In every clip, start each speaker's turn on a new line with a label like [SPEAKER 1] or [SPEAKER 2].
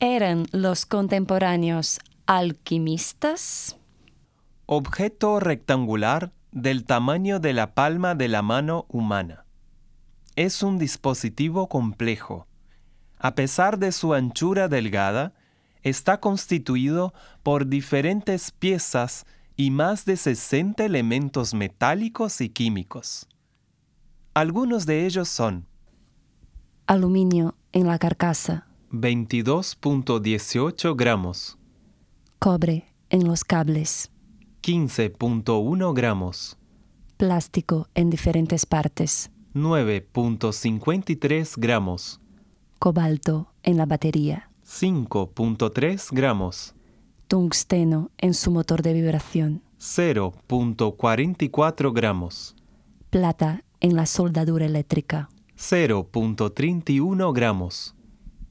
[SPEAKER 1] eran los contemporáneos alquimistas?
[SPEAKER 2] Objeto rectangular del tamaño de la palma de la mano humana. Es un dispositivo complejo. A pesar de su anchura delgada, está constituido por diferentes piezas y más de 60 elementos metálicos y químicos. Algunos de ellos son
[SPEAKER 1] Aluminio en la carcasa,
[SPEAKER 2] 22.18 gramos,
[SPEAKER 1] cobre en los cables,
[SPEAKER 2] 15.1 gramos,
[SPEAKER 1] plástico en diferentes partes,
[SPEAKER 2] 9.53 gramos,
[SPEAKER 1] cobalto en la batería,
[SPEAKER 2] 5.3 gramos,
[SPEAKER 1] tungsteno en su motor de vibración,
[SPEAKER 2] 0.44 gramos,
[SPEAKER 1] plata en la soldadura eléctrica,
[SPEAKER 2] 0.31 gramos,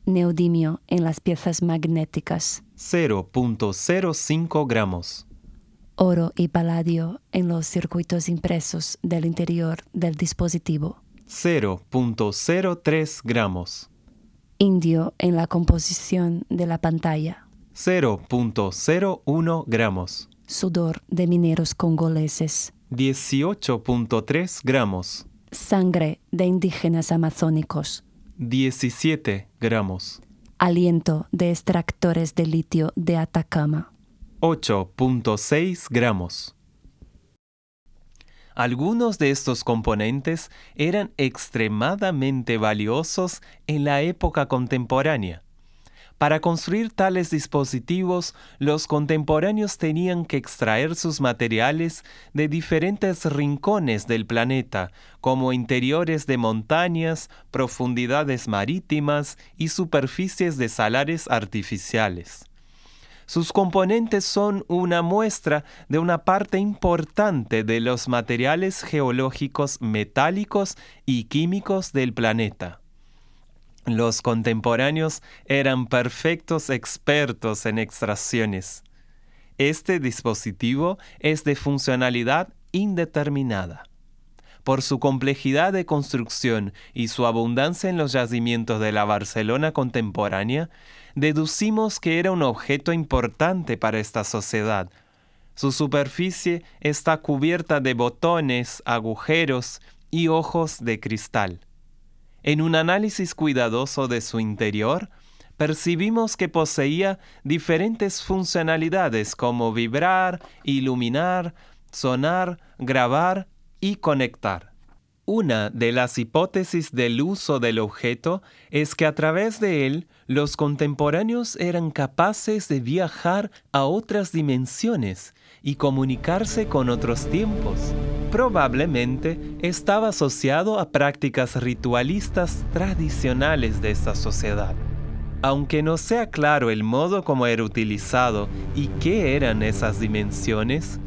[SPEAKER 1] neodimio en las piezas magnéticas,
[SPEAKER 2] 0.05 gramos,
[SPEAKER 1] oro y paladio en los circuitos impresos del interior del dispositivo,
[SPEAKER 2] 0.03 gramos,
[SPEAKER 1] indio en la composición de la pantalla,
[SPEAKER 2] 0.01 gramos,
[SPEAKER 1] sudor de mineros congoleses,
[SPEAKER 2] 18.3 gramos,
[SPEAKER 1] sangre de indígenas amazónicos,
[SPEAKER 2] 17 gramos,
[SPEAKER 1] aliento de extractores de litio de Atacama,
[SPEAKER 2] 8.6 gramos. Algunos de estos componentes eran extremadamente valiosos en la época contemporánea. Para construir tales dispositivos, los contemporáneos tenían que extraer sus materiales de diferentes rincones del planeta, como interiores de montañas, profundidades marítimas y superficies de salares artificiales. Sus componentes son una muestra de una parte importante de los materiales geológicos metálicos y químicos del planeta. Los contemporáneos eran perfectos expertos en extracciones. Este dispositivo es de funcionalidad indeterminada. Por su complejidad de construcción y su abundancia en los yacimientos de la Barcelona contemporánea, deducimos que era un objeto importante para esta sociedad. Su superficie está cubierta de botones, agujeros y ojos de cristal. En un análisis cuidadoso de su interior, percibimos que poseía diferentes funcionalidades como vibrar, iluminar, sonar, grabar y conectar. Una de las hipótesis del uso del objeto es que a través de él los contemporáneos eran capaces de viajar a otras dimensiones y comunicarse con otros tiempos. Probablemente estaba asociado a prácticas ritualistas tradicionales de esta sociedad. Aunque no sea claro el modo como era utilizado y qué eran esas dimensiones,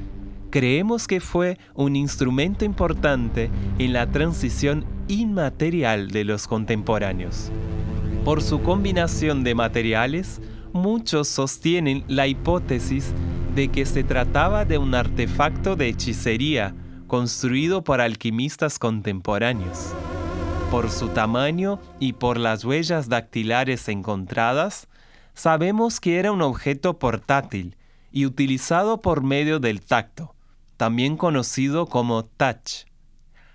[SPEAKER 2] creemos que fue un instrumento importante en la transición inmaterial de los contemporáneos. Por su combinación de materiales, muchos sostienen la hipótesis de que se trataba de un artefacto de hechicería construido por alquimistas contemporáneos. Por su tamaño y por las huellas dactilares encontradas, sabemos que era un objeto portátil y utilizado por medio del tacto, también conocido como touch.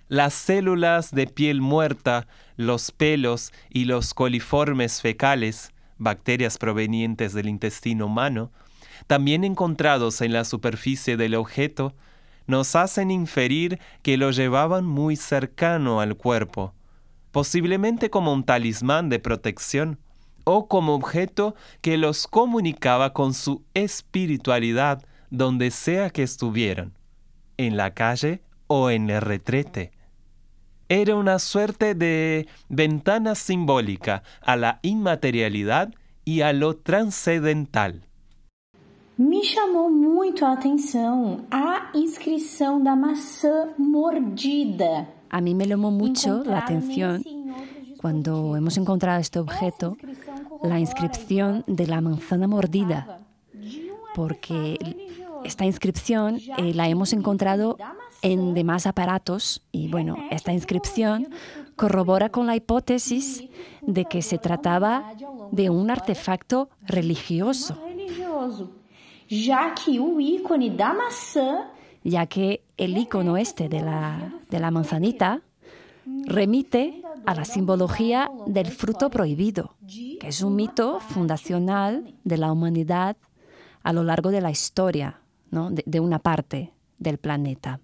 [SPEAKER 2] Las células de piel muerta, los pelos y los coliformes fecales, bacterias provenientes del intestino humano, también encontrados en la superficie del objeto, nos hacen inferir que lo llevaban muy cercano al cuerpo, posiblemente como un talismán de protección o como objeto que los comunicaba con su espiritualidad donde sea que estuvieran, en la calle o en el retrete. Era una suerte de ventana simbólica a la inmaterialidad y a lo transcendental.
[SPEAKER 3] Me chamou muito a atenção a inscrição da maçã mordida.
[SPEAKER 1] A mí me llamó mucho la atención cuando hemos encontrado este objeto, la inscripción de la manzana mordida, porque esta inscripción eh, la hemos encontrado en demás aparatos y bueno, esta inscripción corrobora con la hipótesis de que se trataba de un artefacto religioso.
[SPEAKER 3] Ya que
[SPEAKER 1] el icono este de la, de la manzanita remite a la simbología del fruto prohibido, que es un mito fundacional de la humanidad a lo largo de la historia ¿no? de una parte del planeta.